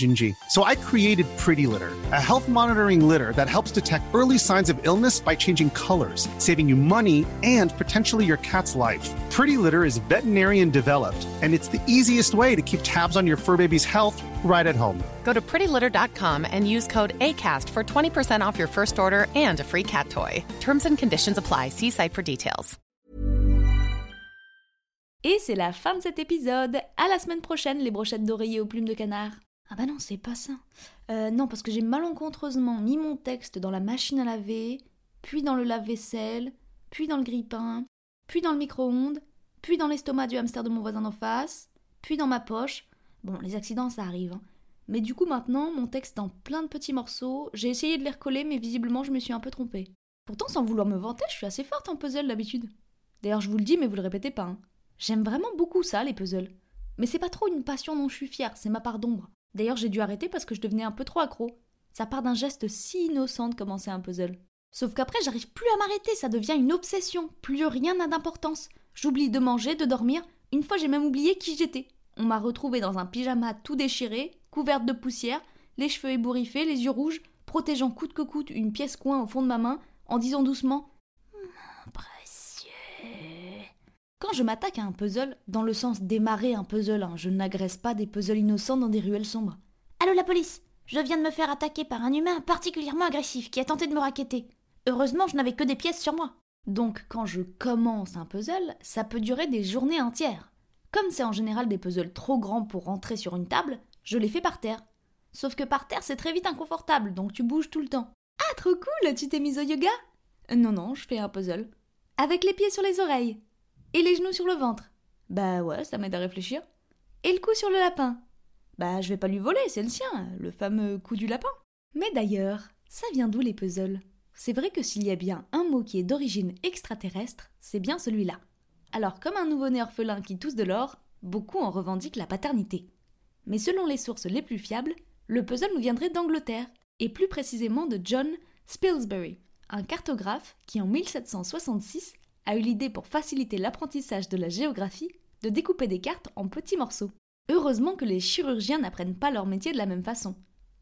Gingy. So I created Pretty Litter, a health monitoring litter that helps detect early signs of illness by changing colors, saving you money and potentially your cat's life. Pretty Litter is veterinarian developed, and it's the easiest way to keep tabs on your fur baby's health right at home. Go to prettylitter.com and use code ACAST for 20% off your first order and a free cat toy. Terms and conditions apply. See site for details. Et c'est la fin de cet épisode. À la semaine prochaine, les brochettes d'oreiller aux plumes de canard. Ah bah non, c'est pas ça. Euh, non, parce que j'ai malencontreusement mis mon texte dans la machine à laver, puis dans le lave-vaisselle, puis dans le grille-pain, puis dans le micro-ondes, puis dans l'estomac du hamster de mon voisin d'en face, puis dans ma poche. Bon, les accidents, ça arrive. hein. Mais du coup, maintenant, mon texte est en plein de petits morceaux. J'ai essayé de les recoller, mais visiblement, je me suis un peu trompée. Pourtant, sans vouloir me vanter, je suis assez forte en puzzle d'habitude. D'ailleurs, je vous le dis, mais vous le répétez pas. hein. J'aime vraiment beaucoup ça, les puzzles. Mais c'est pas trop une passion dont je suis fière, c'est ma part d'ombre. D'ailleurs, j'ai dû arrêter parce que je devenais un peu trop accro. Ça part d'un geste si innocent de commencer un puzzle. Sauf qu'après, j'arrive plus à m'arrêter, ça devient une obsession. Plus rien n'a d'importance. J'oublie de manger, de dormir. Une fois, j'ai même oublié qui j'étais. On m'a retrouvée dans un pyjama tout déchiré, couverte de poussière, les cheveux ébouriffés, les yeux rouges, protégeant coûte que coûte une pièce coin au fond de ma main, en disant doucement. Quand je m'attaque à un puzzle, dans le sens démarrer un puzzle, hein, je n'agresse pas des puzzles innocents dans des ruelles sombres. Allô la police Je viens de me faire attaquer par un humain particulièrement agressif qui a tenté de me raqueter. Heureusement, je n'avais que des pièces sur moi. Donc, quand je commence un puzzle, ça peut durer des journées entières. Comme c'est en général des puzzles trop grands pour rentrer sur une table, je les fais par terre. Sauf que par terre, c'est très vite inconfortable, donc tu bouges tout le temps. Ah, trop cool Tu t'es mise au yoga? Euh, Non, non, je fais un puzzle. Avec les pieds sur les oreilles. Et les genoux sur le ventre. Bah ouais, ça m'aide à réfléchir. Et le cou sur le lapin. Bah je vais pas lui voler, c'est le sien, le fameux coup du lapin. Mais d'ailleurs, ça vient d'où les puzzles? C'est vrai que s'il y a bien un mot qui est d'origine extraterrestre, c'est bien celui-là. Alors comme un nouveau-né orphelin qui tousse de l'or, beaucoup en revendiquent la paternité. Mais selon les sources les plus fiables, le puzzle nous viendrait d'Angleterre, et plus précisément de John Spilsbury, un cartographe qui en 1766 a eu l'idée pour faciliter l'apprentissage de la géographie de découper des cartes en petits morceaux. Heureusement que les chirurgiens n'apprennent pas leur métier de la même façon.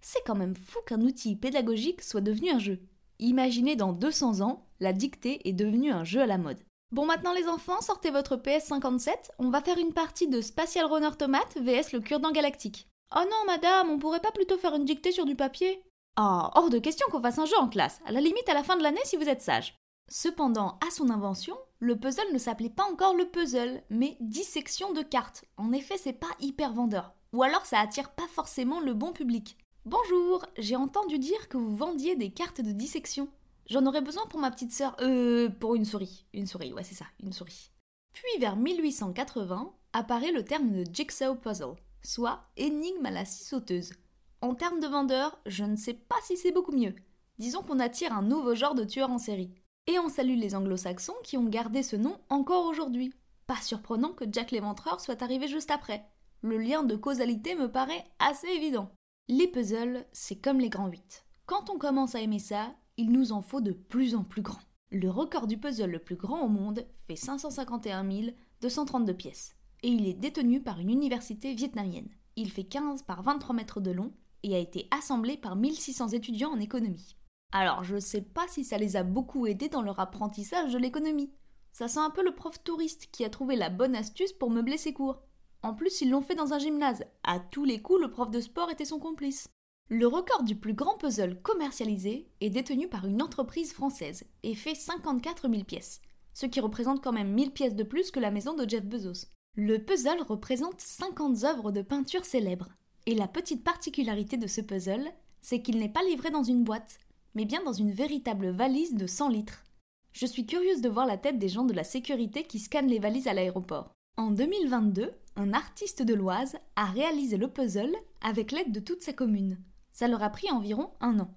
C'est quand même fou qu'un outil pédagogique soit devenu un jeu. Imaginez dans 200 ans, la dictée est devenue un jeu à la mode. Bon maintenant les enfants, sortez votre PS57, on va faire une partie de Spatial Runner Tomate vs le cure-dent galactique. Oh non madame, on pourrait pas plutôt faire une dictée sur du papier? Ah, hors de question qu'on fasse un jeu en classe, à la limite à la fin de l'année si vous êtes sage. Cependant, à son invention, le puzzle ne s'appelait pas encore le puzzle, mais dissection de cartes. En effet, c'est pas hyper vendeur. Ou alors ça attire pas forcément le bon public. Bonjour, j'ai entendu dire que vous vendiez des cartes de dissection. J'en aurais besoin pour ma petite sœur. Euh, pour une souris. Une souris, ouais, c'est ça, une souris. Puis vers 1880 apparaît le terme de jigsaw puzzle, soit énigme à la scie sauteuse. En termes de vendeur, je ne sais pas si c'est beaucoup mieux. Disons qu'on attire un nouveau genre de tueur en série. Et on salue les anglo-saxons qui ont gardé ce nom encore aujourd'hui. Pas surprenant que Jack l'éventreur soit arrivé juste après. Le lien de causalité me paraît assez évident. Les puzzles, c'est comme les grands 8. Quand on commence à aimer ça, il nous en faut de plus en plus grand. Le record du puzzle le plus grand au monde fait 551 232 pièces. Et il est détenu par une université vietnamienne. Il fait 15 par 23 mètres de long et a été assemblé par 1600 étudiants en économie. Alors, je sais pas si ça les a beaucoup aidés dans leur apprentissage de l'économie. Ça sent un peu le prof touriste qui a trouvé la bonne astuce pour meubler ses cours. En plus, ils l'ont fait dans un gymnase. À tous les coups, le prof de sport était son complice. Le record du plus grand puzzle commercialisé est détenu par une entreprise française et fait 54 000 pièces, ce qui représente quand même 1000 pièces de plus que la maison de Jeff Bezos. Le puzzle représente 50 œuvres de peinture célèbres. Et la petite particularité de ce puzzle, c'est qu'il n'est pas livré dans une boîte, mais bien dans une véritable valise de 100 litres. Je suis curieuse de voir la tête des gens de la sécurité qui scannent les valises à l'aéroport. En 2022, un artiste de l'Oise a réalisé le puzzle avec l'aide de toute sa commune. Ça leur a pris environ un an.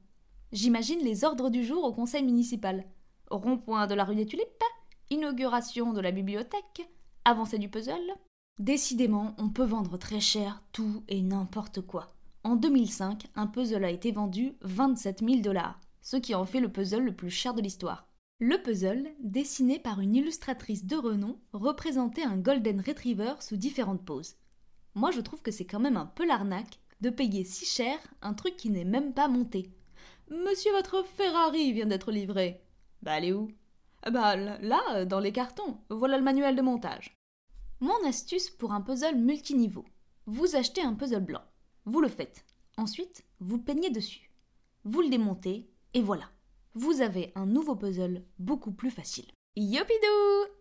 J'imagine les ordres du jour au conseil municipal. Rond-point de la rue des Tulipes, inauguration de la bibliothèque, avancée du puzzle. Décidément, on peut vendre très cher tout et n'importe quoi. En 2005, un puzzle a été vendu 27 000 dollars, ce qui en fait le puzzle le plus cher de l'histoire. Le puzzle, dessiné par une illustratrice de renom, représentait un Golden Retriever sous différentes poses. Moi je trouve que c'est quand même un peu l'arnaque de payer si cher un truc qui n'est même pas monté. Monsieur, votre Ferrari vient d'être livré. Bah, elle est où? Bah, là, dans les cartons. Voilà le manuel de montage. Mon astuce pour un puzzle multiniveau. Vous achetez un puzzle blanc. Vous le faites. Ensuite, vous peignez dessus. Vous le démontez, et voilà. vous avez un nouveau puzzle beaucoup plus facile. Yopidou